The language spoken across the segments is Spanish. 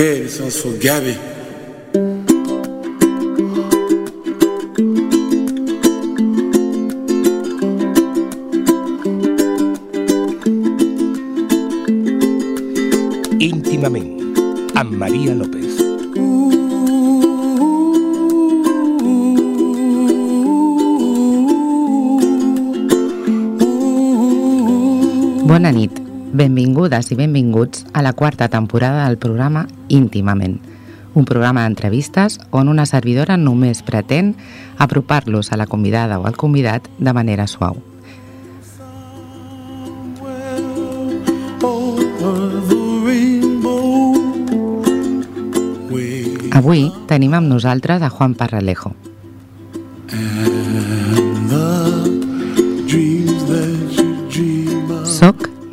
Quelle s'en sont gavés. íntimament amb Maria López. Bona nit, benvingudes i benvinguts a la quarta temporada del programa Íntimament, un programa d'entrevistes on una servidora només pretén apropar-los a la convidada o al convidat de manera suau. Avui tenim amb nosaltres a Juan Parralejo.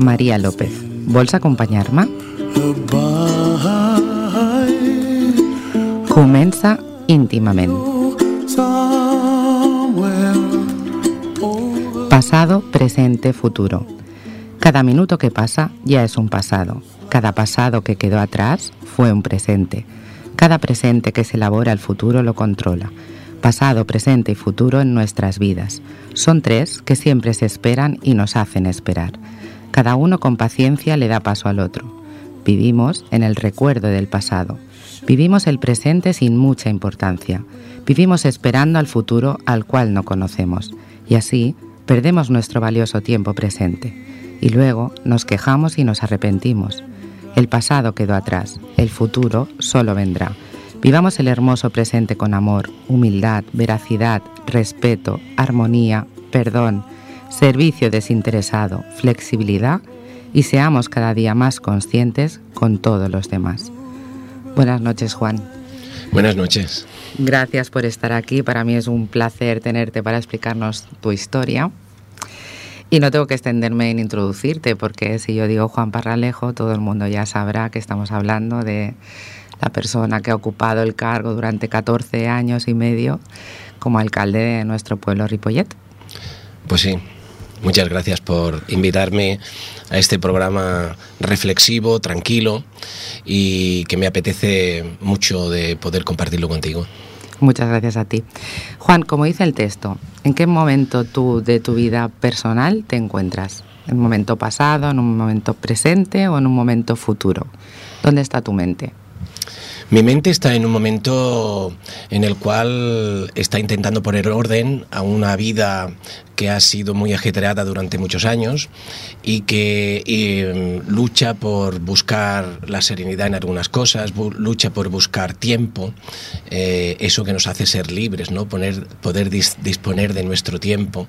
Soc Maria López. Vols acompanyar-me? Comença íntimament. Pasado, presente, futuro. Cada minuto que pasa ya es un pasado. Cada pasado que quedó atrás fue un presente. Cada presente que se elabora el futuro lo controla. Pasado, presente y futuro en nuestras vidas. Son tres que siempre se esperan y nos hacen esperar. Cada uno con paciencia le da paso al otro. Vivimos en el recuerdo del pasado. Vivimos el presente sin mucha importancia. Vivimos esperando al futuro al cual no conocemos. Y así perdemos nuestro valioso tiempo presente. Y luego nos quejamos y nos arrepentimos. El pasado quedó atrás, el futuro solo vendrá. Vivamos el hermoso presente con amor, humildad, veracidad, respeto, armonía, perdón, servicio desinteresado, flexibilidad y seamos cada día más conscientes con todos los demás. Buenas noches, Juan. Buenas noches. Gracias por estar aquí. Para mí es un placer tenerte para explicarnos tu historia. Y no tengo que extenderme en introducirte, porque si yo digo Juan Parralejo, todo el mundo ya sabrá que estamos hablando de la persona que ha ocupado el cargo durante 14 años y medio como alcalde de nuestro pueblo Ripollet. Pues sí, muchas gracias por invitarme a este programa reflexivo, tranquilo y que me apetece mucho de poder compartirlo contigo. Muchas gracias a ti. Juan, como dice el texto, ¿en qué momento tú de tu vida personal te encuentras? ¿En un momento pasado, en un momento presente o en un momento futuro? ¿Dónde está tu mente? Mi mente está en un momento en el cual está intentando poner orden a una vida que ha sido muy ajetreada durante muchos años y que eh, lucha por buscar la serenidad en algunas cosas, lucha por buscar tiempo, eh, eso que nos hace ser libres, ¿no? Poner, poder dis- disponer de nuestro tiempo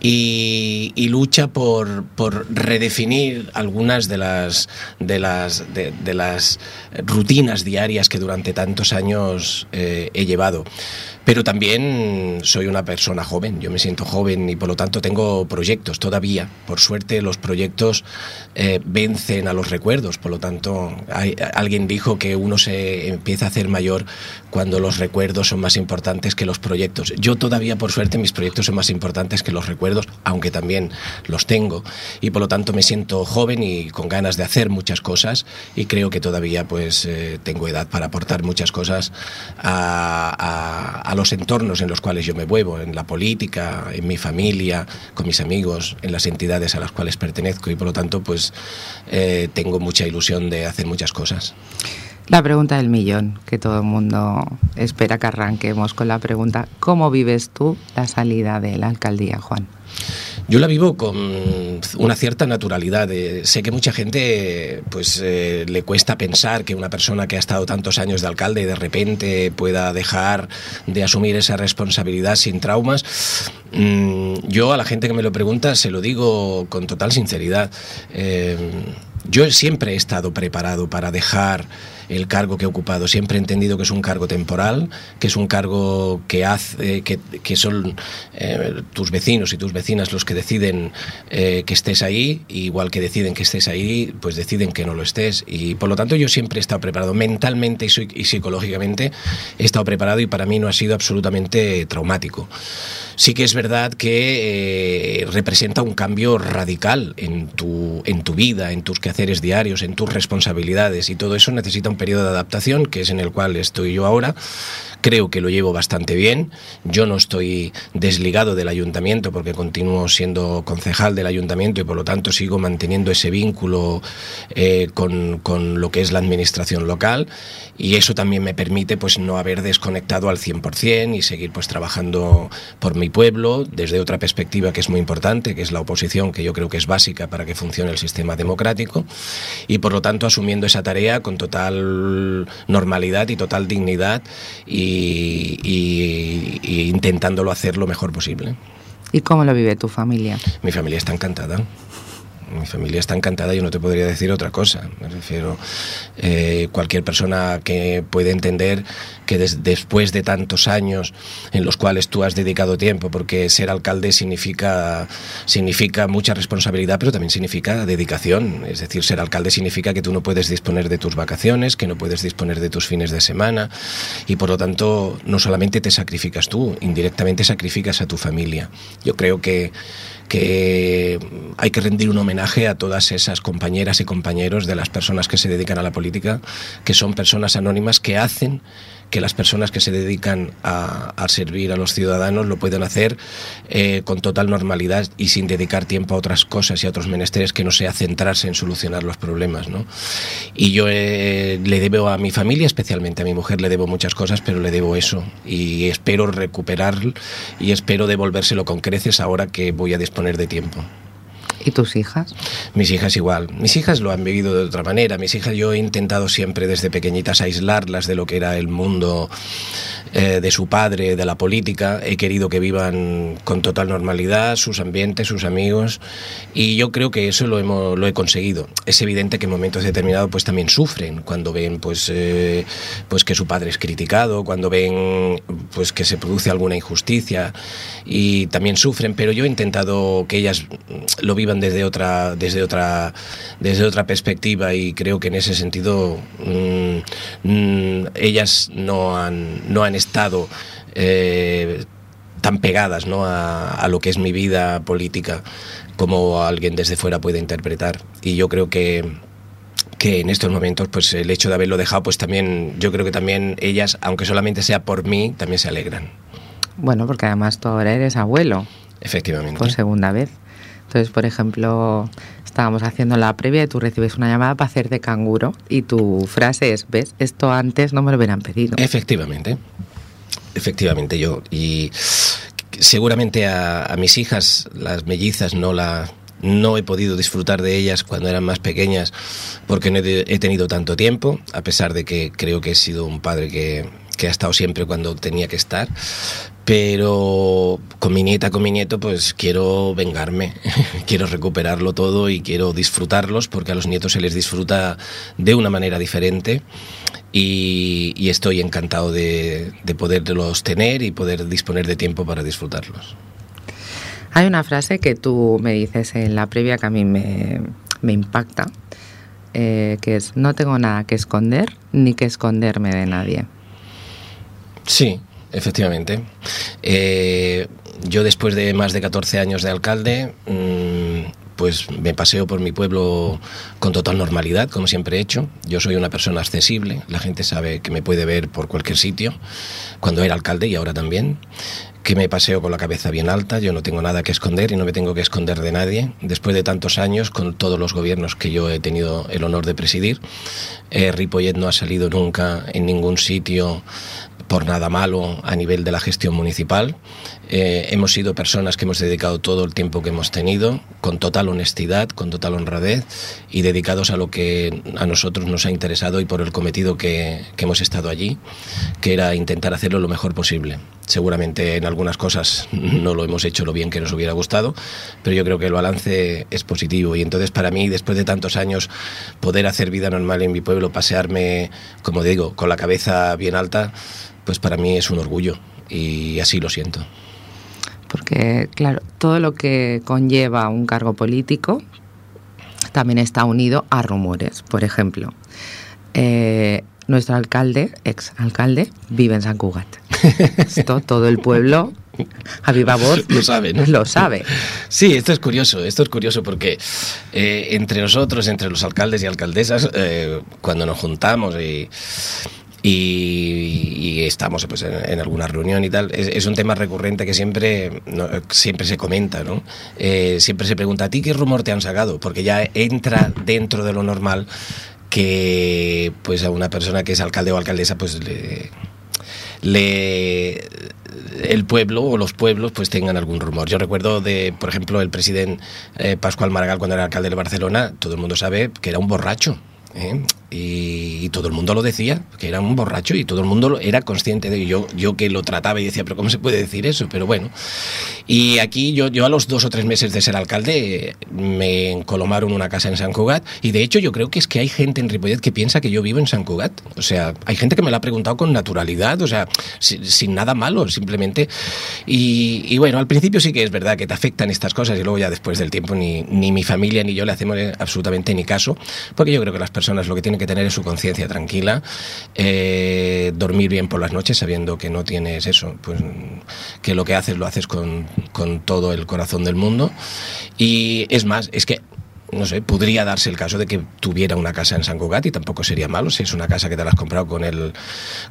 y, y lucha por, por redefinir algunas de las, de, las, de, de las rutinas diarias que durante tantos años eh, he llevado. Pero también soy una persona joven, yo me siento joven y por lo tanto tengo proyectos todavía. Por suerte los proyectos eh, vencen a los recuerdos, por lo tanto hay- alguien dijo que uno se empieza a hacer mayor cuando los recuerdos son más importantes que los proyectos. Yo todavía por suerte mis proyectos son más importantes que los recuerdos, aunque también los tengo y por lo tanto me siento joven y con ganas de hacer muchas cosas y creo que todavía pues eh, tengo edad para aportar muchas cosas a, a- a los entornos en los cuales yo me muevo, en la política, en mi familia, con mis amigos, en las entidades a las cuales pertenezco y por lo tanto pues eh, tengo mucha ilusión de hacer muchas cosas. La pregunta del millón, que todo el mundo espera que arranquemos con la pregunta, ¿cómo vives tú la salida de la alcaldía, Juan? Yo la vivo con una cierta naturalidad. Sé que mucha gente pues eh, le cuesta pensar que una persona que ha estado tantos años de alcalde de repente pueda dejar de asumir esa responsabilidad sin traumas. Mm, yo a la gente que me lo pregunta se lo digo con total sinceridad. Eh, yo siempre he estado preparado para dejar el cargo que he ocupado. Siempre he entendido que es un cargo temporal, que es un cargo que hace, que, que son eh, tus vecinos y tus vecinas los que deciden eh, que estés ahí, igual que deciden que estés ahí, pues deciden que no lo estés. Y por lo tanto yo siempre he estado preparado mentalmente y, y psicológicamente, he estado preparado y para mí no ha sido absolutamente traumático. Sí que es verdad que eh, representa un cambio radical en tu, en tu vida, en tus quehaceres diarios, en tus responsabilidades y todo eso necesita un periodo de adaptación, que es en el cual estoy yo ahora. Creo que lo llevo bastante bien. Yo no estoy desligado del ayuntamiento porque continúo siendo concejal del ayuntamiento y por lo tanto sigo manteniendo ese vínculo eh, con, con, lo que es la administración local y eso también me permite pues no haber desconectado al 100% y seguir pues trabajando por mi pueblo desde otra perspectiva que es muy importante, que es la oposición, que yo creo que es básica para que funcione el sistema democrático y por lo tanto asumiendo esa tarea con total normalidad y total dignidad y y, intentándolo hacer lo mejor posible. ¿Y cómo lo vive tu familia? Mi familia está encantada mi familia está encantada, yo no te podría decir otra cosa. Me refiero, eh, cualquier persona que puede entender que después de tantos años en los cuales tú has dedicado tiempo, porque ser alcalde significa, significa mucha responsabilidad, pero también significa dedicación. Es decir, ser alcalde significa que tú no puedes disponer de tus vacaciones, que no puedes disponer de tus fines de semana, y por lo tanto no solamente te sacrificas tú, indirectamente sacrificas a tu familia. Yo creo que que hay que rendir un homenaje a todas esas compañeras y compañeros de las personas que se dedican a la política, que son personas anónimas que hacen que las personas que se dedican a, servir a los ciudadanos lo pueden hacer eh, con total normalidad y sin dedicar tiempo a otras cosas y a otros menesteres que no sea centrarse en solucionar los problemas. ¿no? Y yo eh, le debo a mi familia, especialmente a mi mujer, le debo muchas cosas, pero le debo eso y espero recuperar y espero devolvérselo con creces ahora que voy a disponer de tiempo. ¿Y tus hijas? Mis hijas igual. Mis hijas lo han vivido de otra manera. Mis hijas yo he intentado siempre desde pequeñitas aislarlas de lo que era el mundo eh, de su padre, de la política. He querido que vivan con total normalidad, sus ambientes, sus amigos. Y yo creo que eso lo, hemos, lo he conseguido. Es evidente que en momentos determinados pues también sufren cuando ven pues, eh, pues que su padre es criticado, cuando ven pues que se produce alguna injusticia y también sufren, pero yo he intentado que ellas lo vivan desde otra, desde otra, desde otra perspectiva y creo que en ese sentido mm, mm, ellas no han, no han estado eh, tan pegadas ¿no? a, a lo que es mi vida política como alguien desde fuera puede interpretar. Y yo creo que, que en estos momentos pues el hecho de haberlo dejado pues también yo creo que también ellas aunque solamente sea por mí también se alegran bueno porque además tú ahora eres abuelo efectivamente por segunda vez entonces, por ejemplo, estábamos haciendo la previa y tú recibes una llamada para hacer de canguro y tu frase es, ¿ves? Esto antes no me lo hubieran pedido. Efectivamente, efectivamente yo. Y seguramente a, mis hijas, las mellizas, no la, no he podido disfrutar de ellas cuando eran más pequeñas porque no he, tenido tanto tiempo, a pesar de que creo que he sido un padre que, que ha estado siempre cuando tenía que estar pero con mi nieta, con mi nieto, pues quiero vengarme, quiero recuperarlo todo y quiero disfrutarlos porque a los nietos se les disfruta de una manera diferente y, estoy encantado de, poderlos tener y poder disponer de tiempo para disfrutarlos. Hay una frase que tú me dices en la previa que a mí me, impacta, eh, que es, no tengo nada que esconder ni que esconderme de nadie. Sí, Efectivamente. Eh, yo después de más de 14 años de alcalde, mm, pues me paseo por mi pueblo con total normalidad, como siempre he hecho. Yo soy una persona accesible, la gente sabe que me puede ver por cualquier sitio, cuando era alcalde y ahora también que me paseo con la cabeza bien alta, yo no tengo nada que esconder y no me tengo que esconder de nadie. Después de tantos años, con todos los gobiernos que yo he tenido el honor de presidir, eh, Ripollet no ha salido nunca en ningún sitio por nada malo a nivel de la gestión municipal. Eh, hemos sido personas que hemos dedicado todo el tiempo que hemos tenido, con total honestidad, con total honradez y dedicados a lo que a nosotros nos ha interesado y por el cometido que, que hemos estado allí, que era intentar hacerlo lo mejor posible. Seguramente en algunas cosas no lo hemos hecho lo bien que nos hubiera gustado, pero yo creo que el balance es positivo y entonces para mí, después de tantos años, poder hacer vida normal en mi pueblo, pasearme, como digo, con la cabeza bien alta, pues para mí es un orgullo y así lo siento. Porque, claro, todo lo que conlleva un cargo político también está unido a rumores. Por ejemplo, eh, nuestro alcalde, ex alcalde, vive en San Cugat. Esto todo el pueblo A viva voz lo sabe, ¿no? Lo sabe. Sí, esto es curioso, esto es curioso porque eh, entre nosotros, entre los alcaldes y alcaldesas, eh, cuando nos juntamos y, y, estamos pues, en, en alguna reunión y tal, es, es un tema recurrente que siempre, no, siempre se comenta, ¿no? Eh, siempre se pregunta, ¿a ti qué rumor te han sacado? Porque ya entra dentro de lo normal que pues a una persona que es alcalde o alcaldesa pues le, le el pueblo o los pueblos pues tengan algún rumor. Yo recuerdo de, por ejemplo, el presidente eh, Pascual Maragall cuando era alcalde de Barcelona, todo el mundo sabe que era un borracho. ¿Eh? Y, y todo el mundo lo decía, que era un borracho y todo el mundo era consciente de ello. Yo, yo que lo trataba y decía, pero ¿cómo se puede decir eso? Pero bueno. Y aquí yo, yo a los dos o tres meses de ser alcalde me encolomaron una casa en San Cugat y de hecho yo creo que es que hay gente en Ripollet que piensa que yo vivo en San Cugat. O sea, hay gente que me lo ha preguntado con naturalidad, o sea, sin, sin nada malo, simplemente. Y, y bueno, al principio sí que es verdad que te afectan estas cosas y luego ya después del tiempo ni, ni mi familia ni yo le hacemos absolutamente ni caso, porque yo creo que las personas lo que tienen que tener es su conciencia tranquila, eh, dormir bien por las noches sabiendo que no tienes eso, pues que lo que haces lo haces con, con todo el corazón del mundo. Y es más, es que no sé, podría darse el caso de que tuviera una casa en San Cugat y tampoco sería malo. Si es una casa que te la has comprado con, el,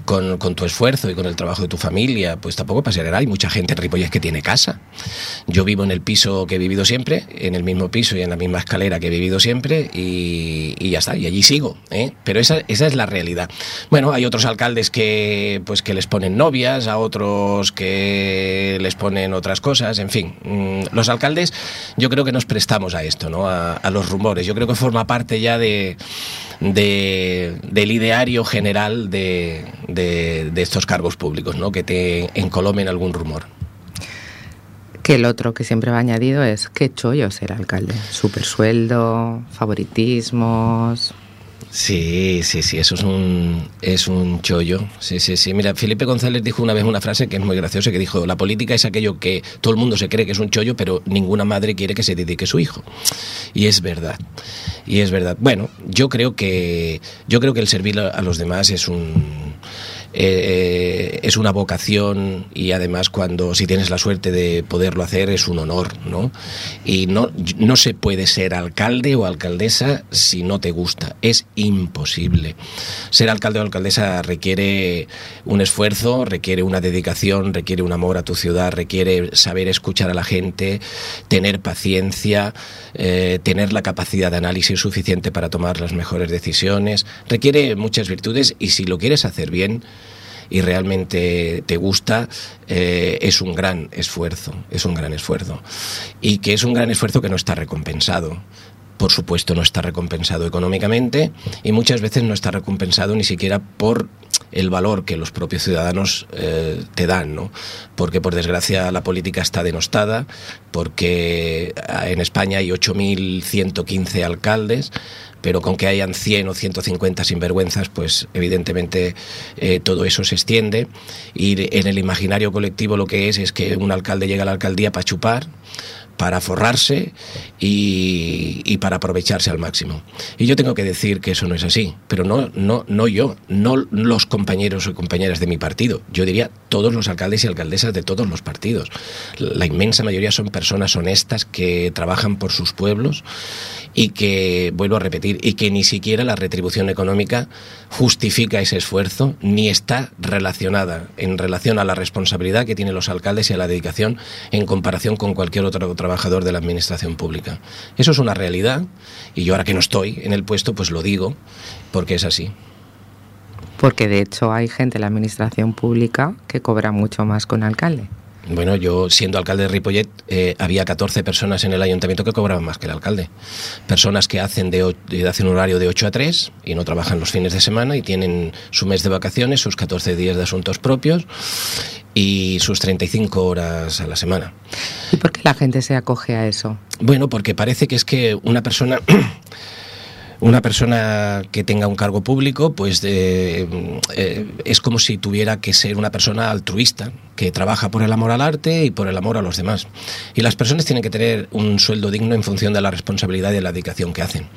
con, con tu esfuerzo y con el trabajo de tu familia, pues tampoco pasará. Hay mucha gente en Ripollet que tiene casa. Yo vivo en el piso que he vivido siempre, en el mismo piso y en la misma escalera que he vivido siempre y, ya está, y allí sigo. ¿eh? Pero esa, esa es la realidad. Bueno, hay otros alcaldes que, pues, que les ponen novias, a otros que les ponen otras cosas, en fin. mm, Los alcaldes yo creo que nos prestamos a esto, ¿no? A los rumores. Yo creo que forma parte ya de, de- del ideario general de, de- estos cargos públicos, ¿no? que te encolomen algún rumor. Que el otro que siempre va añadido es qué chollo ser alcalde. Super sueldo, favoritismos. Sí, sí, sí, eso es un, es un chollo. Sí, sí, sí. Mira, Felipe González dijo una vez una frase que es muy graciosa, que dijo, la política es aquello que todo el mundo se cree que es un chollo, pero ninguna madre quiere que se dedique su hijo. Y es verdad. Y es verdad. Bueno, yo creo que, yo creo que el servir a a los demás es un... eh, es una vocación y además cuando si tienes la suerte de poderlo hacer es un honor, ¿no? Y no, no se puede ser alcalde o alcaldesa si no te gusta, es imposible. Ser alcalde o alcaldesa requiere un esfuerzo, requiere una dedicación, requiere un amor a tu ciudad, requiere saber escuchar a la gente, tener paciencia, eh, tener la capacidad de análisis suficiente para tomar las mejores decisiones, requiere muchas virtudes y si lo quieres hacer bien, y realmente te gusta, eh, es un gran esfuerzo, es un gran esfuerzo. Y que es un gran esfuerzo que no está recompensado. Por supuesto, no está recompensado económicamente y muchas veces no está recompensado ni siquiera por el valor que los propios ciudadanos eh, te dan, ¿no? Porque por desgracia la política está denostada, porque ah, en España hay 8.115 alcaldes, pero con que hayan 100 o 150 sinvergüenzas, pues evidentemente eh, todo eso se extiende. Y en el imaginario colectivo lo que es es que un alcalde llega a la alcaldía para chupar, para forrarse y, para aprovecharse al máximo. Y yo tengo que decir que eso no es así, pero no, no, no yo, no los compañeros o compañeras de mi partido, yo diría todos los alcaldes y alcaldesas de todos los partidos. La inmensa mayoría son personas honestas que trabajan por sus pueblos y que, vuelvo a repetir, y que ni siquiera la retribución económica justifica ese esfuerzo ni está relacionada en relación a la responsabilidad que tienen los alcaldes y a la dedicación en comparación con cualquier otro trabajador de la administración pública. Eso es una realidad y yo ahora que no estoy en el puesto pues lo digo porque es así. Porque de hecho hay gente en la administración pública que cobra mucho más con alcalde. Bueno, yo siendo alcalde de Ripollet, eh, había 14 personas en el ayuntamiento que cobraban más que el alcalde. Personas que hacen, de, hacen un horario de 8 a 3 y no trabajan los fines de semana y tienen su mes de vacaciones, sus 14 días de asuntos propios y sus 35 horas a la semana. ¿Y por qué la gente se acoge a eso? Bueno, porque parece que es que una persona... una persona que tenga un cargo público, pues eh, eh, es como si tuviera que ser una persona altruista, que trabaja por el amor al arte y por el amor a los demás. Y las personas tienen que tener un sueldo digno en función de la responsabilidad y la dedicación que hacen.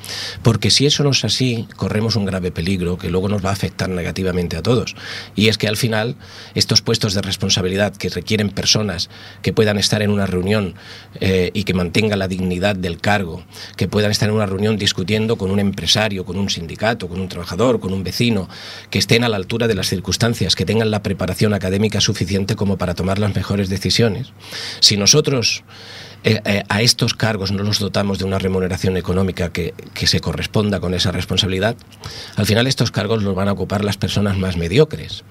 Porque si eso no es así, corremos un grave peligro que luego nos va a afectar negativamente a todos. Y es que al final estos puestos de responsabilidad que requieren personas que puedan estar en una reunión eh, y que mantengan la dignidad del cargo, que puedan estar en una reunión discutiendo con un empresario, con un sindicato, con un trabajador, con un vecino, que estén a la altura de las circunstancias, que tengan la preparación académica suficiente como para tomar las mejores decisiones. Si nosotros eh, eh, a estos cargos no los dotamos de una remuneración económica que, que, se corresponda con esa responsabilidad, al final estos cargos los van a ocupar las personas más mediocres,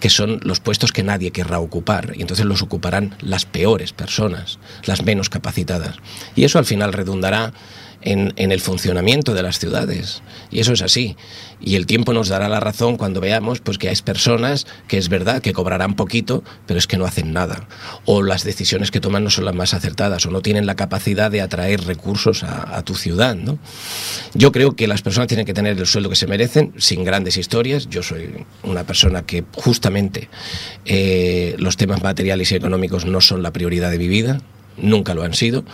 que son los puestos que nadie querrá ocupar, y entonces los ocuparán las peores personas, las menos capacitadas. Y eso al final redundará en, el funcionamiento de las ciudades. Y eso es así. Y el tiempo nos dará la razón cuando veamos pues, que hay personas que es verdad que cobrarán poquito, pero es que no hacen nada. O las decisiones que toman no son las más acertadas, o no tienen la capacidad de atraer recursos a, a tu ciudad. ¿no? Yo creo que las personas tienen que tener el sueldo que se merecen, sin grandes historias. Yo soy una persona que justamente eh, los temas materiales y económicos no son la prioridad de mi vida nunca lo han sido.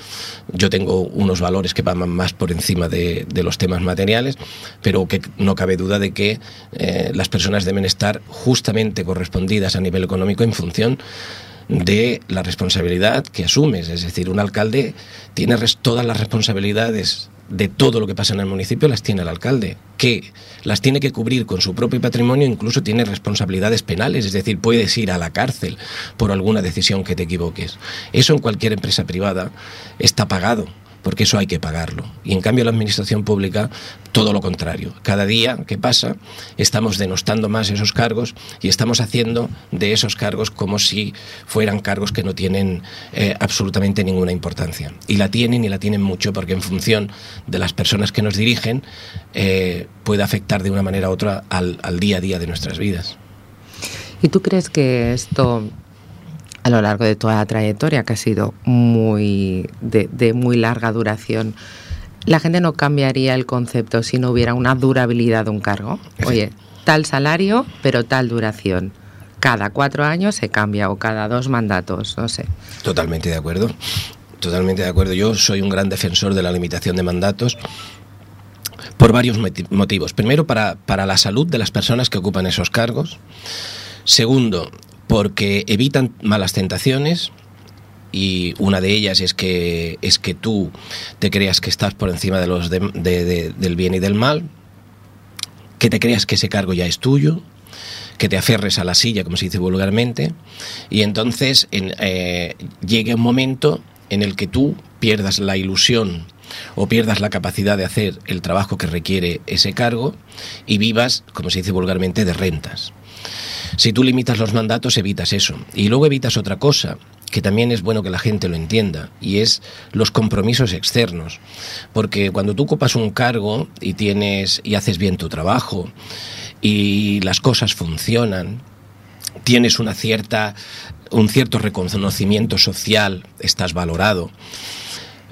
Yo tengo unos valores que van más por encima de, los temas materiales, pero que no cabe duda de que eh, las personas deben estar justamente correspondidas a nivel económico en función de la responsabilidad que asumes. Es decir, un alcalde tiene todas las responsabilidades de todo lo que pasa en el municipio las tiene el alcalde, que las tiene que cubrir con su propio patrimonio, incluso tiene responsabilidades penales, es decir, puedes ir a la cárcel por alguna decisión que te equivoques. Eso en cualquier empresa privada está pagado porque eso hay que pagarlo. Y en cambio la administración pública, todo lo contrario. Cada día que pasa, estamos denostando más esos cargos y estamos haciendo de esos cargos como si fueran cargos que no tienen eh, absolutamente ninguna importancia. Y la tienen y la tienen mucho porque en función de las personas que nos dirigen, eh, puede afectar de una manera u otra al, al día a día de nuestras vidas. ¿Y tú crees que esto a lo largo de toda la trayectoria, que ha sido muy de, de, muy larga duración, la gente no cambiaría el concepto si no hubiera una durabilidad de un cargo. Oye, tal salario, pero tal duración. Cada cuatro años se cambia o cada dos mandatos, no sé. Totalmente de acuerdo. Totalmente de acuerdo. Yo soy un gran defensor de la limitación de mandatos por varios motivos. Primero, para, para la salud de las personas que ocupan esos cargos. Segundo, porque evitan malas tentaciones y una de ellas es que es que tú te creas que estás por encima de los de, de, de, del bien y del mal, que te creas que ese cargo ya es tuyo, que te aferres a la silla, como se dice vulgarmente, y entonces en, eh, llegue un momento en el que tú pierdas la ilusión o pierdas la capacidad de hacer el trabajo que requiere ese cargo y vivas, como se dice vulgarmente, de rentas. Si tú limitas los mandatos, evitas eso. Y luego evitas otra cosa, que también es bueno que la gente lo entienda, y es los compromisos externos. Porque cuando tú ocupas un cargo y tienes y haces bien tu trabajo y las cosas funcionan, tienes una cierta un cierto reconocimiento social, estás valorado.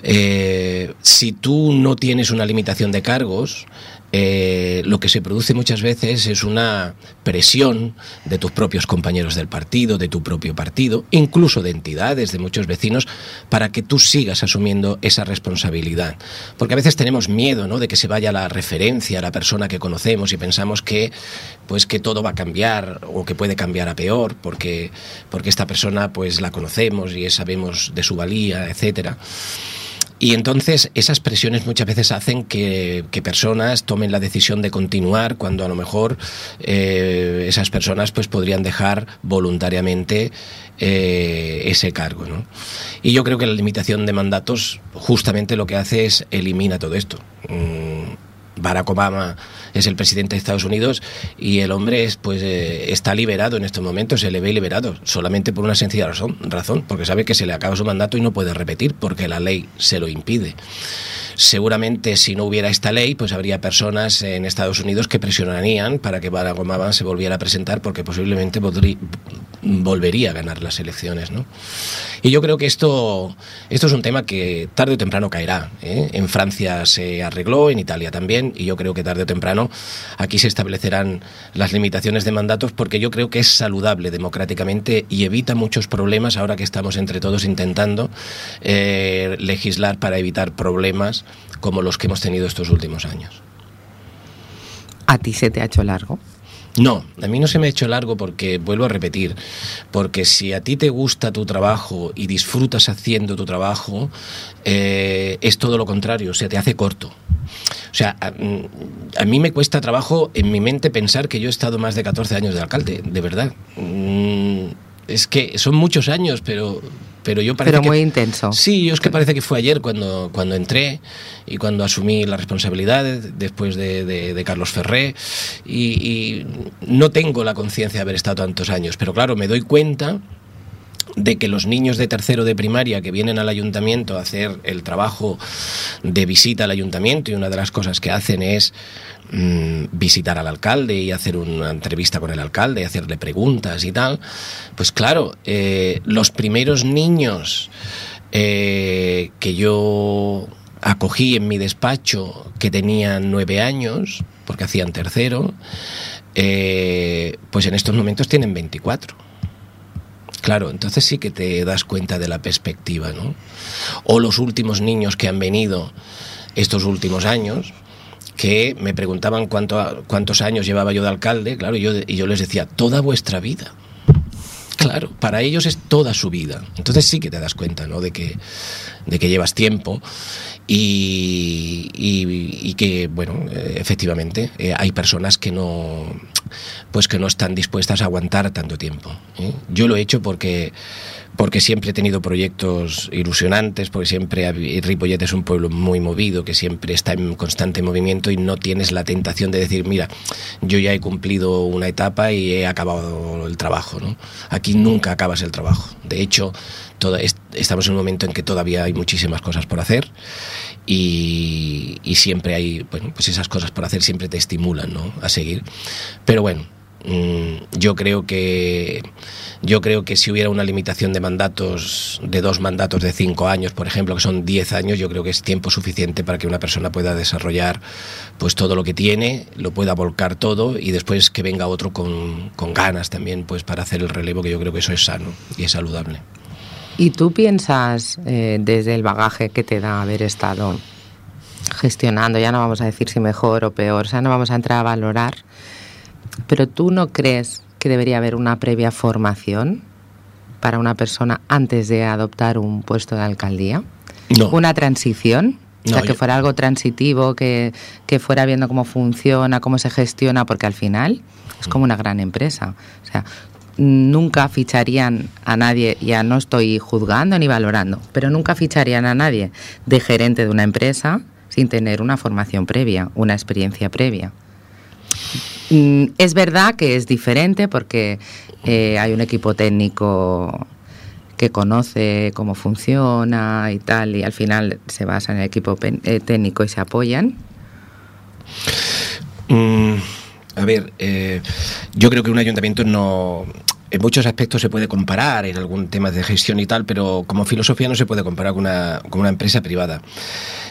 Eh, si tú no tienes una limitación de cargos, eh, lo que se produce muchas veces es una presión de tus propios compañeros del partido, de tu propio partido, incluso de entidades, de muchos vecinos, para que tú sigas asumiendo esa responsabilidad. Porque a veces tenemos miedo ¿no? de que se vaya la referencia la persona que conocemos y pensamos que, pues, que todo va a cambiar o que puede cambiar a peor porque, porque esta persona pues, la conocemos y sabemos de su valía, etcétera. Y entonces esas presiones muchas veces hacen que, que, personas tomen la decisión de continuar cuando a lo mejor eh, esas personas pues podrían dejar voluntariamente eh, ese cargo. ¿no? Y yo creo que la limitación de mandatos justamente lo que hace es elimina todo esto. Mm, Barack Obama es el presidente de Estados Unidos y el hombre es, pues, eh, está liberado en estos momentos, se le ve liberado, solamente por una sencilla razón, razón, porque sabe que se le acaba su mandato y no puede repetir, porque la ley se lo impide. Seguramente si no hubiera esta ley, pues habría personas en Estados Unidos que presionarían para que Barack Obama se volviera a presentar, porque posiblemente volvería a ganar las elecciones. ¿no? Y yo creo que esto, esto es un tema que tarde o temprano caerá. ¿eh? En Francia se arregló, en Italia también, y yo creo que tarde o temprano aquí se establecerán las limitaciones de mandatos porque yo creo que es saludable democráticamente y evita muchos problemas ahora que estamos entre todos intentando eh, legislar para evitar problemas como los que hemos tenido estos últimos años. ¿A ti se te ha hecho largo? No, a mí no se me ha hecho largo porque, vuelvo a repetir, porque si a ti te gusta tu trabajo y disfrutas haciendo tu trabajo, eh, es todo lo contrario, se te hace corto. O sea, a, mm, a, mí me cuesta trabajo en mi mente pensar que yo he estado más de 14 años de alcalde, de verdad. Mm, es que son muchos años, pero, pero yo parece Pero muy que, intenso. Sí, yo es que parece que fue ayer cuando, cuando entré y cuando asumí la responsabilidad después de, de, de Carlos Ferré y, y no tengo la conciencia de haber estado tantos años, pero claro, me doy cuenta de que los niños de tercero de primaria que vienen al ayuntamiento a hacer el trabajo de visita al ayuntamiento y una de las cosas que hacen es mmm, visitar al alcalde y hacer una entrevista con el alcalde, hacerle preguntas y tal, pues claro, eh, los primeros niños eh, que yo acogí en mi despacho que tenían nueve años, porque hacían tercero, eh, pues en estos momentos tienen 24. Claro, entonces sí que te das cuenta de la perspectiva, ¿no? O los últimos niños que han venido estos últimos años, que me preguntaban cuánto, cuántos años llevaba yo de alcalde, claro, y yo, y yo les decía, toda vuestra vida. Claro, para ellos es toda su vida. Entonces sí que te das cuenta, ¿no? De que, de que llevas tiempo y, y, y que, bueno, efectivamente, eh, hay personas que no, pues que no están dispuestas a aguantar tanto tiempo. ¿eh? Yo lo he hecho porque porque siempre he tenido proyectos ilusionantes, porque siempre Ripollet es un pueblo muy movido, que siempre está en constante movimiento y no tienes la tentación de decir, mira, yo ya he cumplido una etapa y he acabado el trabajo. ¿no? Aquí nunca acabas el trabajo. De hecho, toda, estamos en un momento en que todavía hay muchísimas cosas por hacer y, siempre hay, bueno, pues esas cosas por hacer siempre te estimulan ¿no? a seguir. Pero bueno, yo creo que yo creo que si hubiera una limitación de mandatos de dos mandatos de cinco años por ejemplo que son diez años yo creo que es tiempo suficiente para que una persona pueda desarrollar pues todo lo que tiene lo pueda volcar todo y después que venga otro con, con ganas también pues para hacer el relevo que yo creo que eso es sano y es saludable y tú piensas eh, desde el bagaje que te da haber estado gestionando ya no vamos a decir si mejor o peor o sea no vamos a entrar a valorar pero tú no crees que debería haber una previa formación para una persona antes de adoptar un puesto de alcaldía? No. ¿Una transición? O sea, No, que fuera algo transitivo, que, que fuera viendo cómo funciona, cómo se gestiona, porque al final es como una gran empresa. O sea, nunca ficharían a nadie, ya no estoy juzgando ni valorando, pero nunca ficharían a nadie de gerente de una empresa sin tener una formación previa, una experiencia previa. Mm, Es verdad que es diferente porque eh, hay un equipo técnico que conoce cómo funciona y tal, y al final se basa en el equipo eh, técnico y se apoyan. Mm, a ver, eh, yo creo que un ayuntamiento no. En muchos aspectos se puede comparar en algún tema de gestión y tal, pero como filosofía no se puede comparar con una, con una empresa privada.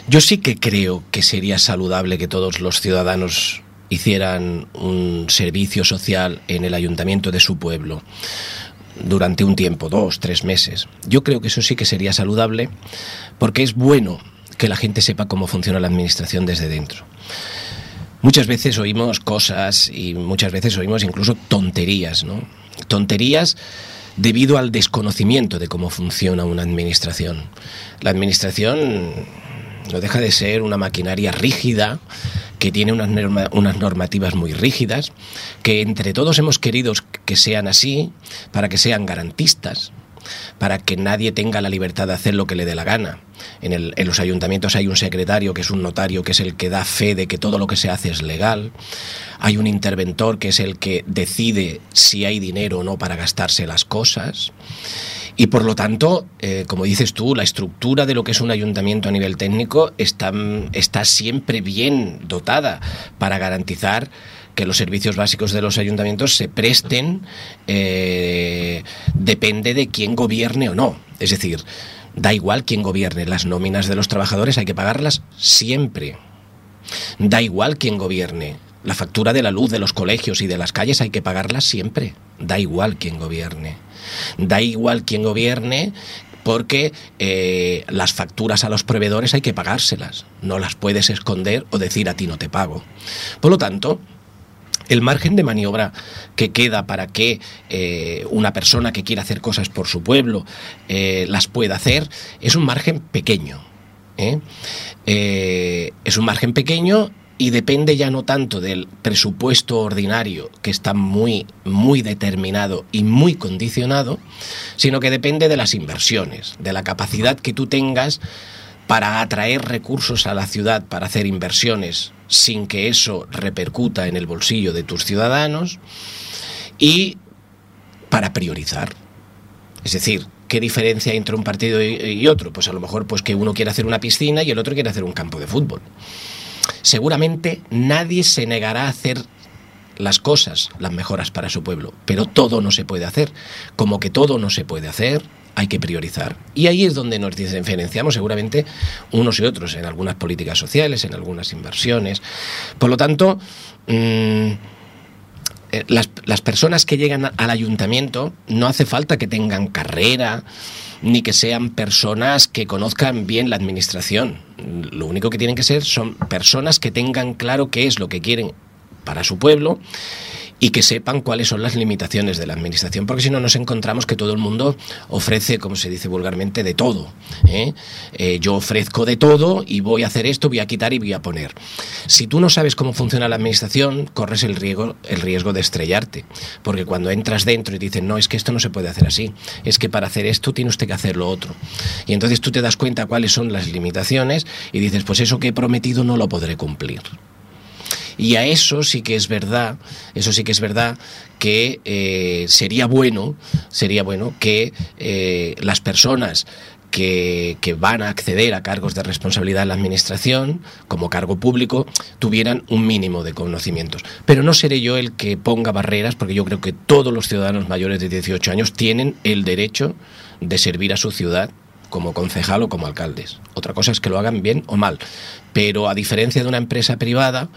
Yo sí que creo que sería saludable que todos los ciudadanos hicieran un servicio social en el ayuntamiento de su pueblo durante un tiempo, dos, tres meses. Yo creo que eso sí que sería saludable porque es bueno que la gente sepa cómo funciona la administración desde dentro. Muchas veces oímos cosas y muchas veces oímos incluso tonterías, ¿no? Tonterías debido al desconocimiento de cómo funciona una administración. La administración no deja de ser una maquinaria rígida que tiene unas, unas normativas muy rígidas, que entre todos hemos querido que sean así para que sean garantistas, para que nadie tenga la libertad de hacer lo que le dé la gana. En, los ayuntamientos hay un secretario que es un notario que es el que da fe de que todo lo que se hace es legal. Hay un interventor que es el que decide si hay dinero o no para gastarse las cosas. Y por lo tanto, eh, como dices tú, la estructura de lo que es un ayuntamiento a nivel técnico está, está siempre bien dotada para garantizar que los servicios básicos de los ayuntamientos se presten eh, depende de quién gobierne o no. Es decir, da igual quién gobierne, las nóminas de los trabajadores hay que pagarlas siempre. Da igual quién gobierne, la factura de la luz de los colegios y de las calles hay que pagarlas siempre. Da igual quién gobierne. Da igual quién gobierne porque eh, las facturas a los proveedores hay que pagárselas. No las puedes esconder o decir a ti no te pago. Por lo tanto, el margen de maniobra que queda para que eh, una persona que quiera hacer cosas por su pueblo eh, las pueda hacer es un margen pequeño. es un margen pequeño y depende ya no tanto del presupuesto ordinario que está muy muy determinado y muy condicionado, sino que depende de las inversiones, de la capacidad que tú tengas para atraer recursos a la ciudad para hacer inversiones sin que eso repercuta en el bolsillo de tus ciudadanos y para priorizar. Es decir, ¿qué diferencia hay entre un partido y otro? Pues a lo mejor pues que uno quiere hacer una piscina y el otro quiere hacer un campo de fútbol seguramente nadie se negará a hacer las cosas, las mejoras para su pueblo, pero todo no se puede hacer. Como que todo no se puede hacer, hay que priorizar. Y ahí es donde nos diferenciamos seguramente unos y otros, en algunas políticas sociales, en algunas inversiones. Por lo tanto, mm, eh, las, las personas que llegan al ayuntamiento no hace falta que tengan carrera, ni que sean personas que conozcan bien la administración. Lo único que tienen que ser son personas que tengan claro qué es lo que quieren para su pueblo y que sepan cuáles son las limitaciones de la administración, porque si no nos encontramos que todo el mundo ofrece, como se dice vulgarmente, de todo. ¿eh? Eh, yo ofrezco de todo y voy a hacer esto, voy a quitar y voy a poner. Si tú no sabes cómo funciona la administración, corres el riesgo, el riesgo de estrellarte, porque cuando entras dentro y dicen, no, es que esto no se puede hacer así, es que para hacer esto tiene usted que hacer lo otro. Y entonces tú te das cuenta cuáles son las limitaciones y dices, pues eso que he prometido no lo podré cumplir. Y a eso sí que es verdad, eso sí que es verdad que eh, sería bueno, sería bueno que eh, las personas que, que, van a acceder a cargos de responsabilidad en la administración, como cargo público, tuvieran un mínimo de conocimientos. Pero no seré yo el que ponga barreras, porque yo creo que todos los ciudadanos mayores de 18 años tienen el derecho de servir a su ciudad como concejal o como alcaldes. Otra cosa es que lo hagan bien o mal. Pero a diferencia de una empresa privada,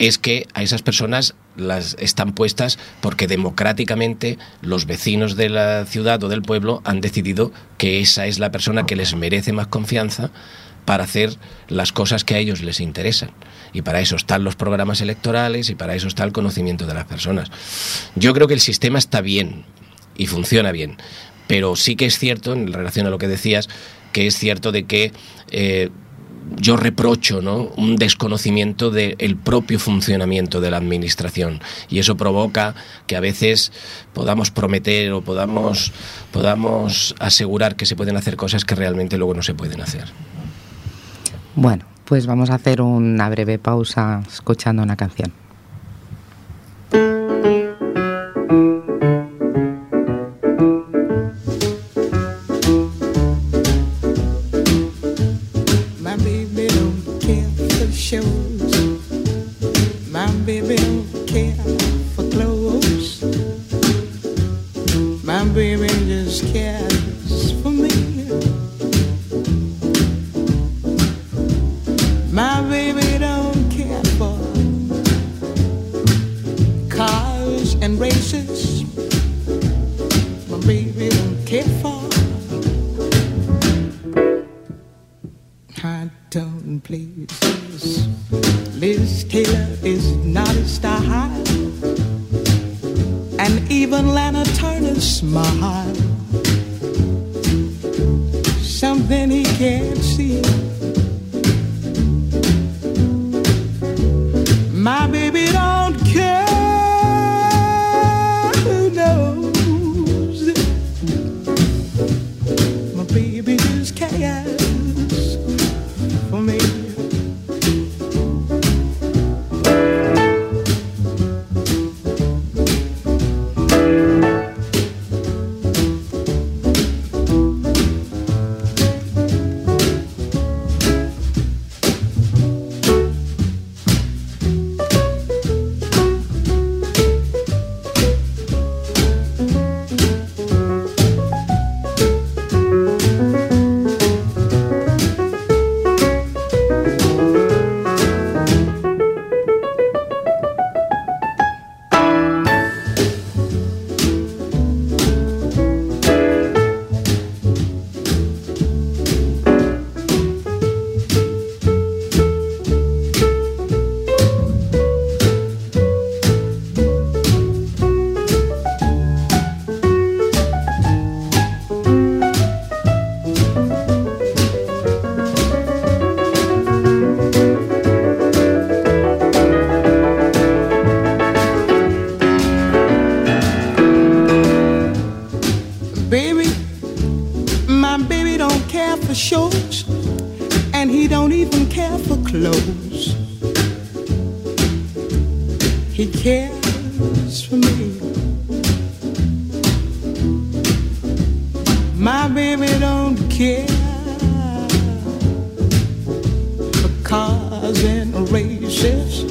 es que a esas personas las están puestas porque democráticamente los vecinos de la ciudad o del pueblo han decidido que esa es la persona que les merece más confianza para hacer las cosas que a ellos les interesan. Y para eso están los programas electorales y para eso está el conocimiento de las personas. Yo creo que el sistema está bien y funciona bien, pero sí que es cierto, en relación a lo que decías, que es cierto de que eh, yo reprocho ¿no? un desconocimiento del propio funcionamiento de la administración y eso provoca que a veces podamos prometer o podamos, podamos asegurar que se pueden hacer cosas que realmente luego no se pueden hacer. Bueno, pues vamos a hacer una breve pausa escuchando una canción. My baby don't care for cars and races.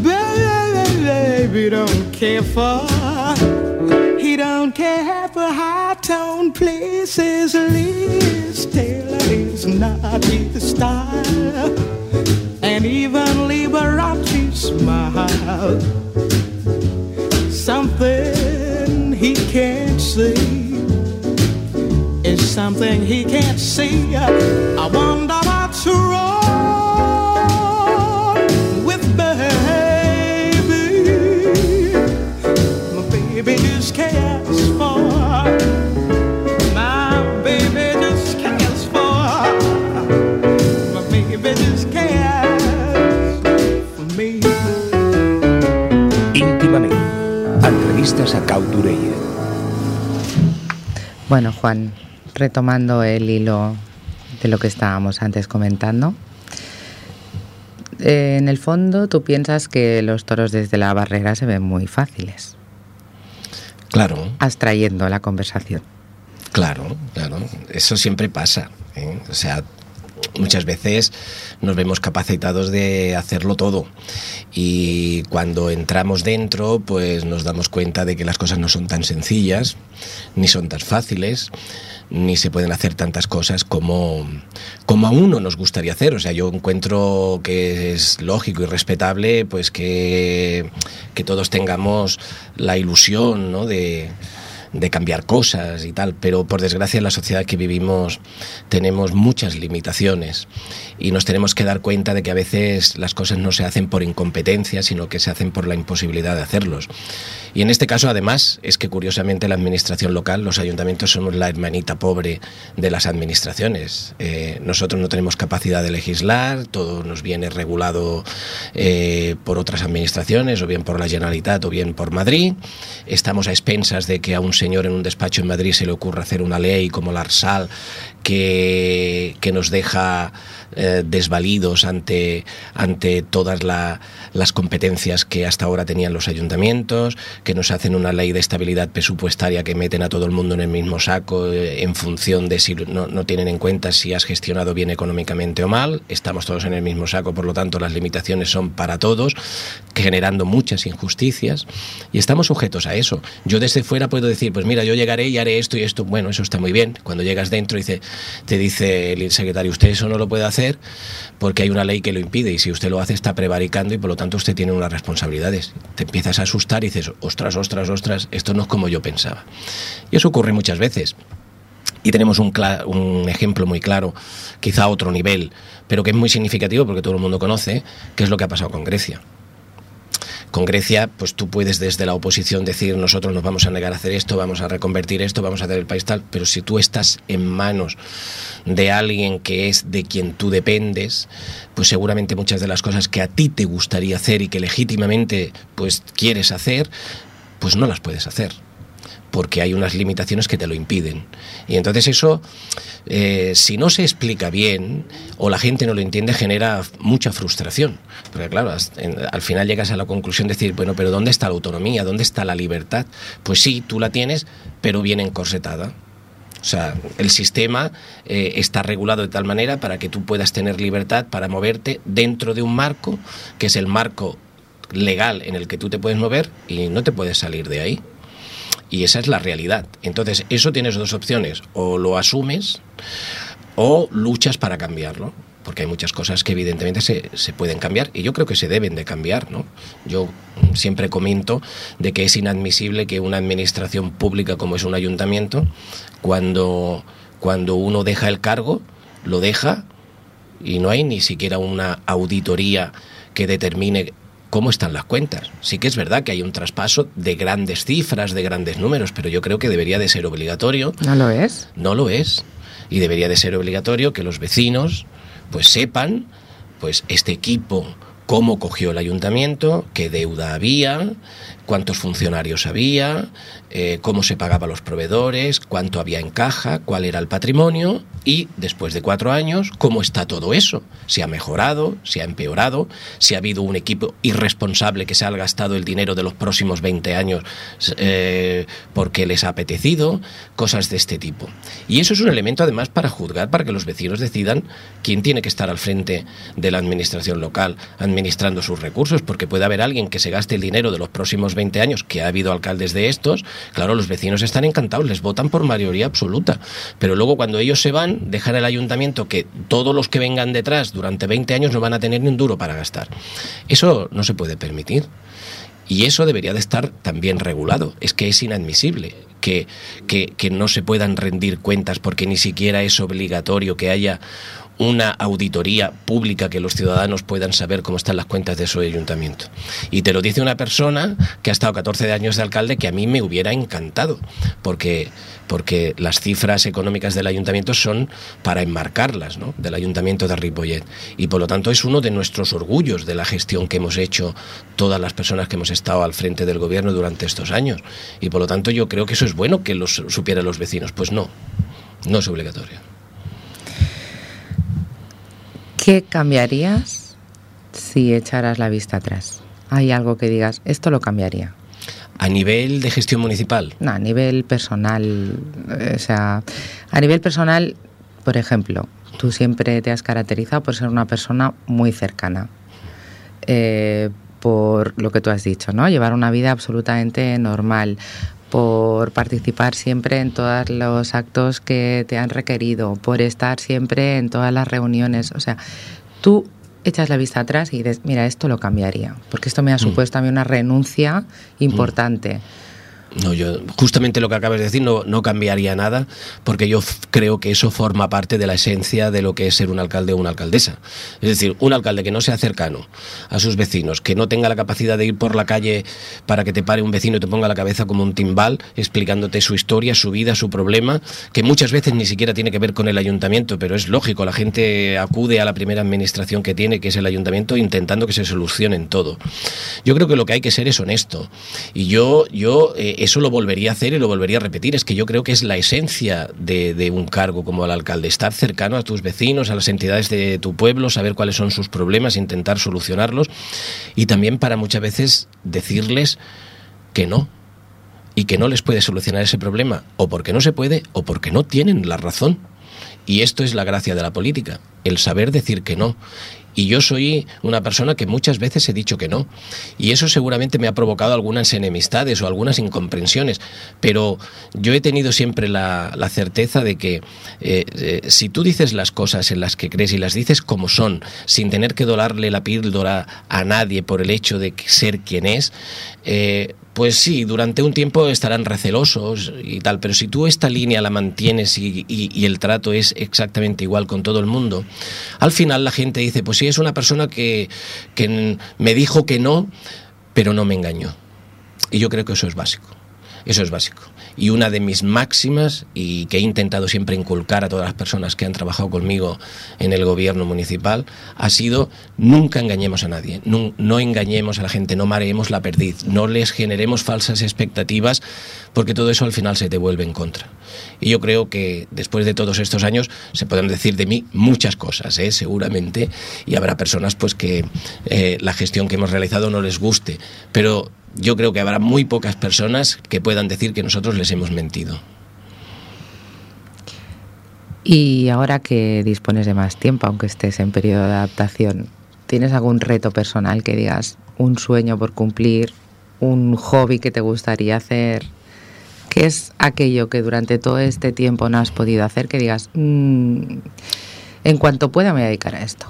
Baby don't care for. He don't care for high tone places. Liz Taylor is not his style, and even Liberace smile. Something he can't see something he can't see. I wonder what's wrong with baby. My baby just cares for. My baby just cares for. My baby just cares for me. Íntimament. Entrevistes a Cau Durella. Bueno, Juan, retomando el hilo de lo que estábamos antes comentando. eh, en el fondo, tú piensas que los toros desde la barrera se ven muy fáciles, Claro, abstrayendo la conversación. Claro, claro, eso siempre pasa. ¿eh? O sea, muchas veces nos vemos capacitados de hacerlo todo y cuando entramos dentro pues nos damos cuenta de que las cosas no son tan sencillas, ni son tan fáciles, ni se pueden hacer tantas cosas como, como a uno nos gustaría hacer. O sea, yo encuentro que es lógico y respetable pues que, que todos tengamos la ilusión ¿no? de, de cambiar cosas y tal, pero por desgracia en la sociedad que vivimos tenemos muchas limitaciones y nos tenemos que dar cuenta de que a veces las cosas no se hacen por incompetencia, sino que se hacen por la imposibilidad de hacerlos. Y en este caso, además, es que curiosamente la administración local, los ayuntamientos somos la hermanita pobre de las administraciones. Eh, nosotros no tenemos capacidad de legislar, todo nos viene regulado eh, por otras administraciones, o bien por la Generalitat o bien por Madrid. Estamos a expensas de que a un señor en un despacho en Madrid se le ocurra hacer una ley como la ARSAL que, que nos deja eh, desvalidos ante, ante todas la- las competencias que hasta ahora tenían los ayuntamientos, que nos hacen una ley de estabilidad presupuestaria que meten a todo el mundo en el mismo saco eh, en función de si no, no tienen en cuenta si has gestionado bien económicamente o mal. Estamos todos en el mismo saco, por lo tanto las limitaciones son para todos, generando muchas injusticias y estamos sujetos a eso. Yo desde fuera puedo decir, pues mira, yo llegaré y haré esto y esto. Bueno, eso está muy bien. Cuando llegas dentro dice, te dice el secretario, usted eso no lo puede hacer porque hay una ley que lo impide y si usted lo hace está prevaricando y por lo tanto usted tiene unas responsabilidades. Te empiezas a asustar y dices, ostras, ostras, ostras, esto no es como yo pensaba. Y eso ocurre muchas veces. Y tenemos un, un ejemplo muy claro, quizá a otro nivel, pero que es muy significativo porque todo el mundo conoce, que es lo que ha pasado con Grecia. Con Grecia, pues tú puedes desde la oposición decir nosotros nos vamos a negar a hacer esto, vamos a reconvertir esto, vamos a hacer el país tal, pero si tú estás en manos de alguien que es de quien tú dependes, pues seguramente muchas de las cosas que a ti te gustaría hacer y que legítimamente pues quieres hacer, pues no las puedes hacer porque hay unas limitaciones que te lo impiden. Y entonces eso, eh, si no se explica bien o la gente no lo entiende, genera mucha frustración. Porque claro, al final llegas a la conclusión de decir, bueno, pero ¿dónde está la autonomía? ¿Dónde está la libertad? Pues sí, tú la tienes, pero bien encorsetada. O sea, el sistema eh, está regulado de tal manera para que tú puedas tener libertad para moverte dentro de un marco, que es el marco legal en el que tú te puedes mover y no te puedes salir de ahí. Y esa es la realidad. Entonces, eso tienes dos opciones. O lo asumes o luchas para cambiarlo. Porque hay muchas cosas que evidentemente se, se pueden cambiar y yo creo que se deben de cambiar. ¿no? Yo mm, siempre comento de que es inadmisible que una administración pública como es un ayuntamiento, cuando, cuando uno deja el cargo, lo deja y no hay ni siquiera una auditoría que determine cómo están las cuentas. Sí que es verdad que hay un traspaso de grandes cifras, de grandes números, pero yo creo que debería de ser obligatorio. ¿No lo es? No lo es. Y debería de ser obligatorio que los vecinos pues sepan pues este equipo cómo cogió el ayuntamiento, qué deuda había, cuántos funcionarios había, eh, cómo se pagaba a los proveedores, cuánto había en caja, cuál era el patrimonio y después de cuatro años, cómo está todo eso. Si ha mejorado, si ha empeorado, si ha habido un equipo irresponsable que se ha gastado el dinero de los próximos 20 años eh, porque les ha apetecido, cosas de este tipo. Y eso es un elemento además para juzgar, para que los vecinos decidan quién tiene que estar al frente de la administración local administrando sus recursos, porque puede haber alguien que se gaste el dinero de los próximos 20 años, que ha habido alcaldes de estos, claro, los vecinos están encantados, les votan por mayoría absoluta, pero luego cuando ellos se van, dejan el ayuntamiento que todos los que vengan detrás durante 20 años no van a tener ni un duro para gastar. Eso no se puede permitir. Y eso debería de estar también regulado. Es que es inadmisible que, que, no se puedan rendir cuentas porque ni siquiera es obligatorio que haya una auditoría pública que los ciudadanos puedan saber cómo están las cuentas de su ayuntamiento. Y te lo dice una persona que ha estado 14 años de alcalde que a mí me hubiera encantado, porque, porque las cifras económicas del ayuntamiento son para enmarcarlas, ¿no? del ayuntamiento de Ripollet. Y por lo tanto es uno de nuestros orgullos de la gestión que hemos hecho todas las personas que hemos estado al frente del gobierno durante estos años. Y por lo tanto yo creo que eso es bueno que los supieran los vecinos. Pues no, no es obligatorio. ¿Qué cambiarías si echaras la vista atrás? ¿Hay algo que digas, esto lo cambiaría? ¿A nivel de gestión municipal? No, a nivel personal. O sea, a nivel personal, por ejemplo, tú siempre te has caracterizado por ser una persona muy cercana. Eh, por lo que tú has dicho, ¿no? Llevar una vida absolutamente normal, por participar siempre en todos los actos que te han requerido, por estar siempre en todas las reuniones. O sea, tú echas la vista atrás y dices, mira, esto lo cambiaría, porque esto me ha supuesto a mí una renuncia importante. No, yo justamente lo que acabas de decir no, no cambiaría nada, porque yo creo que eso forma parte de la esencia de lo que es ser un alcalde o una alcaldesa. Es decir, un alcalde que no sea cercano a sus vecinos, que no tenga la capacidad de ir por la calle para que te pare un vecino y te ponga la cabeza como un timbal, explicándote su historia, su vida, su problema, que muchas veces ni siquiera tiene que ver con el ayuntamiento, pero es lógico, la gente acude a la primera administración que tiene, que es el ayuntamiento, intentando que se solucionen todo. Yo creo que lo que hay que ser es honesto. Y yo, yo eso lo volvería a hacer y lo volvería a repetir. Es que yo creo que es la esencia de, de, un cargo como el alcalde, estar cercano a tus vecinos, a las entidades de tu pueblo, saber cuáles son sus problemas, intentar solucionarlos y también para muchas veces decirles que no y que no les puede solucionar ese problema o porque no se puede o porque no tienen la razón. Y esto es la gracia de la política, el saber decir que no. Y yo soy una persona que muchas veces he dicho que no. Y eso seguramente me ha provocado algunas enemistades o algunas incomprensiones. Pero yo he tenido siempre la, la certeza de que eh, eh, si tú dices las cosas en las que crees y las dices como son, sin tener que dolarle la píldora a nadie por el hecho de ser quien es, eh, pues sí, durante un tiempo estarán recelosos y tal, pero si tú esta línea la mantienes y, y, y, el trato es exactamente igual con todo el mundo, al final la gente dice, pues sí, es una persona que, que me dijo que no, pero no me engañó. Y yo creo que eso es básico. Eso es básico. Y una de mis máximas, y que he intentado siempre inculcar a todas las personas que han trabajado conmigo en el gobierno municipal, ha sido nunca engañemos a nadie, no, engañemos a la gente, no mareemos la perdiz, no les generemos falsas expectativas, porque todo eso al final se te vuelve en contra. Y yo creo que después de todos estos años se pueden decir de mí muchas cosas, ¿eh? seguramente, y habrá personas pues que eh, la gestión que hemos realizado no les guste, pero yo creo que habrá muy pocas personas que puedan decir que nosotros les hemos mentido. Y ahora que dispones de más tiempo, aunque estés en periodo de adaptación, ¿tienes algún reto personal que digas, un sueño por cumplir, un hobby que te gustaría hacer? ¿Qué es aquello que durante todo este tiempo no has podido hacer que digas, mmm, en cuanto pueda me voy a dedicar a esto?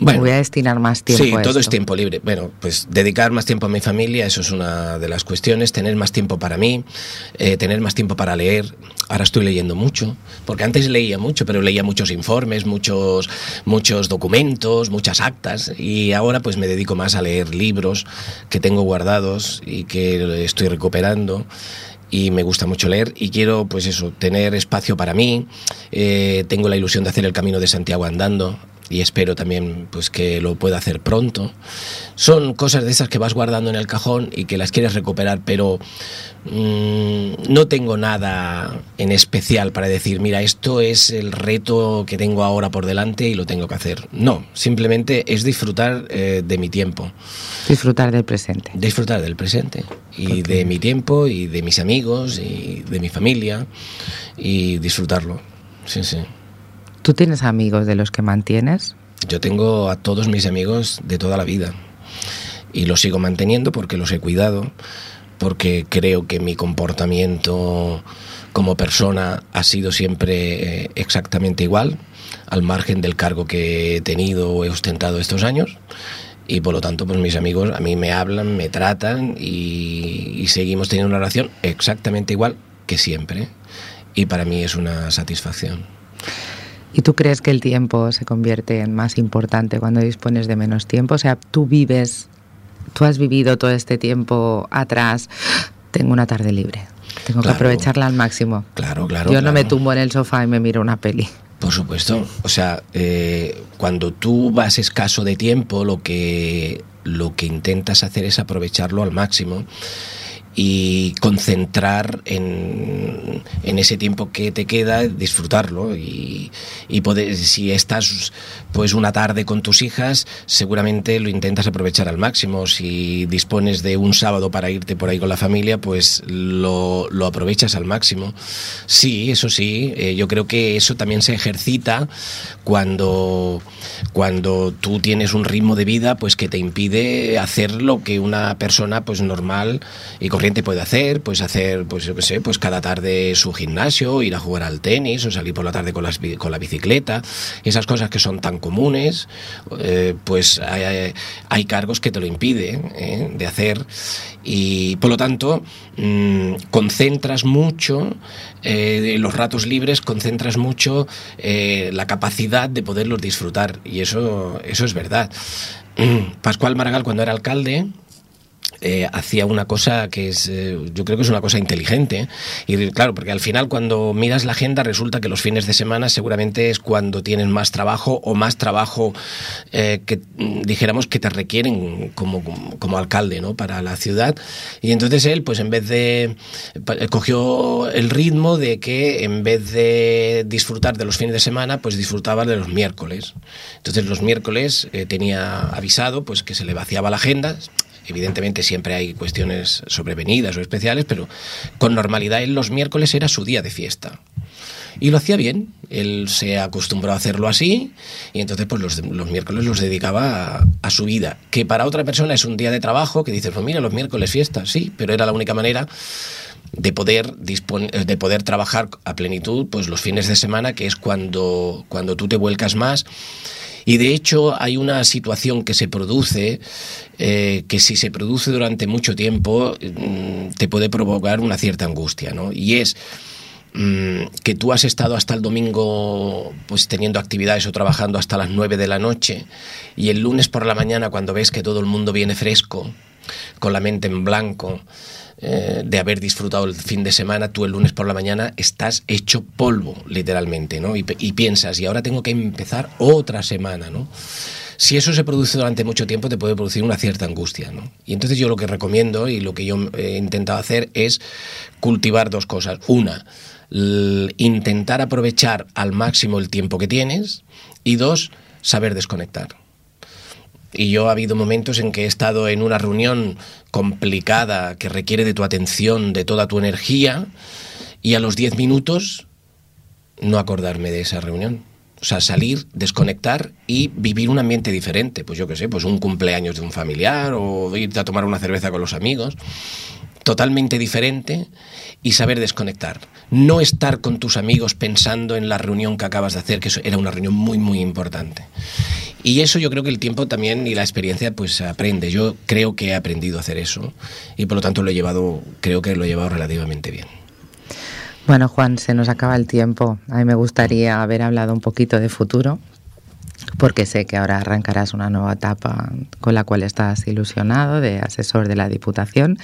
Bueno, voy a destinar más tiempo. Sí, a todo esto. es tiempo libre. Bueno, pues dedicar más tiempo a mi familia, eso es una de las cuestiones. Tener más tiempo para mí, eh, tener más tiempo para leer. Ahora estoy leyendo mucho, porque antes leía mucho, pero leía muchos informes, muchos, muchos documentos, muchas actas, y ahora pues me dedico más a leer libros que tengo guardados y que estoy recuperando y me gusta mucho leer y quiero pues eso tener espacio para mí eh, tengo la ilusión de hacer el camino de Santiago andando y espero también pues que lo pueda hacer pronto. Son cosas de esas que vas guardando en el cajón y que las quieres recuperar, pero mm, no tengo nada en especial para decir, mira, esto es el reto que tengo ahora por delante y lo tengo que hacer. No, simplemente es disfrutar eh, de mi tiempo. Disfrutar del presente. Disfrutar del presente y de mi tiempo y de mis amigos y de mi familia y disfrutarlo. Sí, sí. ¿Tú tienes amigos de los que mantienes? Yo tengo a todos mis amigos de toda la vida y los sigo manteniendo porque los he cuidado, porque creo que mi comportamiento como persona ha sido siempre eh, exactamente igual, al margen del cargo que he tenido o he ostentado estos años. Y por lo tanto, pues mis amigos a mí me hablan, me tratan y, y seguimos teniendo una relación exactamente igual que siempre. Y para mí es una satisfacción. ¿Y tú crees que el tiempo se convierte en más importante cuando dispones de menos tiempo? O sea, tú vives, tú has vivido todo este tiempo atrás, tengo una tarde libre, tengo Claro. que aprovecharla al máximo. Claro, claro. Yo no me tumbo en el sofá y me miro una peli. Por supuesto. O sea, eh, cuando tú vas escaso de tiempo, lo que, lo que intentas hacer es aprovecharlo al máximo y concentrar en, en ese tiempo que te queda, disfrutarlo y, y poder, si estás pues una tarde con tus hijas, seguramente lo intentas aprovechar al máximo. Si dispones de un sábado para irte por ahí con la familia, pues lo, lo aprovechas al máximo. Sí, eso sí, eh, yo creo que eso también se ejercita cuando, cuando tú tienes un ritmo de vida pues que te impide hacer lo que una persona pues normal y corriente puede hacer, pues hacer, pues yo qué sé, pues cada tarde su gimnasio, ir a jugar al tenis o salir por la tarde con, las con la bicicleta, esas cosas que son tan comunes, eh, pues hay, cargos que te lo impiden ¿eh? de hacer y por lo tanto mm, concentras mucho eh, los ratos libres, concentras mucho la capacidad de poderlos disfrutar y eso, eso es verdad. Pascual Maragall cuando era alcalde eh, hacía una cosa que es, eh, yo creo que es una cosa inteligente. Y claro, porque al final cuando miras la agenda resulta que los fines de semana seguramente es cuando tienes más trabajo o más trabajo eh, que mm, dijéramos que te requieren como, como, como alcalde ¿no? para la ciudad. Y entonces él, pues en vez de, cogió el ritmo de que en vez de disfrutar de los fines de semana, pues disfrutaba de los miércoles. Entonces los miércoles tenía avisado pues que se le vaciaba la agenda, Evidentemente siempre hay cuestiones sobrevenidas o especiales, pero con normalidad él los miércoles era su día de fiesta. Y lo hacía bien, él se acostumbró a hacerlo así y entonces pues los, los miércoles los dedicaba a, a, su vida, que para otra persona es un día de trabajo, que dices, pues mira, los miércoles fiesta, sí, pero era la única manera de poder, de poder trabajar a plenitud pues los fines de semana, que es cuando, cuando tú te vuelcas más. Y de hecho hay una situación que se produce, eh, que si se produce durante mucho tiempo, mm, te puede provocar una cierta angustia, ¿no? Y es mm, que tú has estado hasta el domingo pues teniendo actividades o trabajando hasta las 9 de la noche y el lunes por la mañana cuando ves que todo el mundo viene fresco, con la mente en blanco, eh, de haber disfrutado el fin de semana, tú el lunes por la mañana estás hecho polvo, literalmente, ¿no? Y, y piensas, y ahora tengo que empezar otra semana, ¿no? Si eso se produce durante mucho tiempo, te puede producir una cierta angustia, ¿no? Y entonces yo lo que recomiendo y lo que yo he intentado hacer es cultivar dos cosas. Una, intentar aprovechar al máximo el tiempo que tienes y dos, saber desconectar. Y yo ha habido momentos en que he estado en una reunión complicada que requiere de tu atención, de toda tu energía, y a los 10 minutos no acordarme de esa reunión. O sea, salir, desconectar y vivir un ambiente diferente. Pues yo qué sé, pues un cumpleaños de un familiar o irte a tomar una cerveza con los amigos. Totalmente diferente y saber desconectar. No estar con tus amigos pensando en la reunión que acabas de hacer, que eso era una reunión muy, muy importante. Y eso yo creo que el tiempo también y la experiencia pues aprende. Yo creo que he aprendido a hacer eso y por lo tanto lo he llevado, creo que lo he llevado relativamente bien. Bueno, Juan, se nos acaba el tiempo. A mí me gustaría haber hablado un poquito de futuro, porque sé que ahora arrancarás una nueva etapa con la cual estás ilusionado de asesor de la Diputación,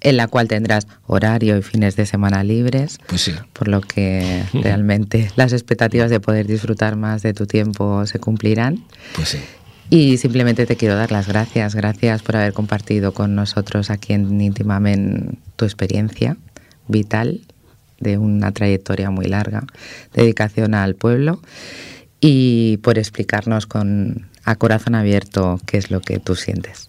en la cual tendrás horario y fines de semana libres, Pues sí. por lo que realmente las expectativas de poder disfrutar más de tu tiempo se cumplirán. Pues sí. Y simplemente te quiero dar las gracias, gracias por haber compartido con nosotros aquí en Íntimamente tu experiencia vital de una trayectoria muy larga, dedicación al pueblo y por explicarnos con a corazón abierto qué es lo que tú sientes.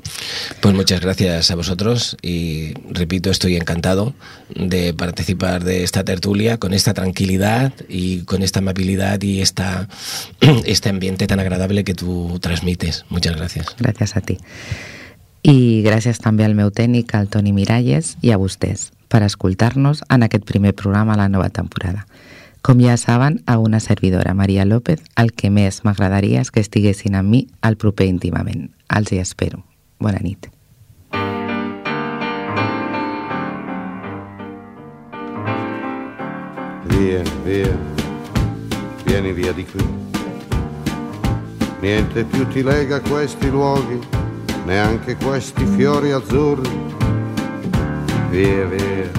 Pues muchas gracias a vosotros y repito, estoy encantado de participar de esta tertulia con esta tranquilidad y con esta amabilidad y esta, este ambiente tan agradable que tú transmites. Muchas gracias. Gràcies a ti. I gràcies també al meu tècnic, al Toni Miralles, i a vostès per escoltar-nos en aquest primer programa a la nova temporada. Com ja saben, a una servidora, Maria López, el que més m'agradaria és que estiguessin amb mi al proper íntimament. Els hi espero. Bona nit. Vieni, via, vieni via di qui. Niente più ti lega a questi luoghi, neanche questi fiori azzurri. Via, via,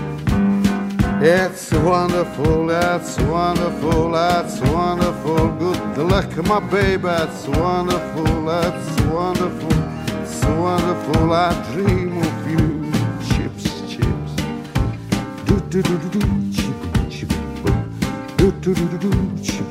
It's wonderful, that's wonderful, that's wonderful. Good luck, my baby, that's wonderful, that's wonderful, it's wonderful. I dream of you chips, chips. Do do do do do, chip, chip. Do do do do do, chip,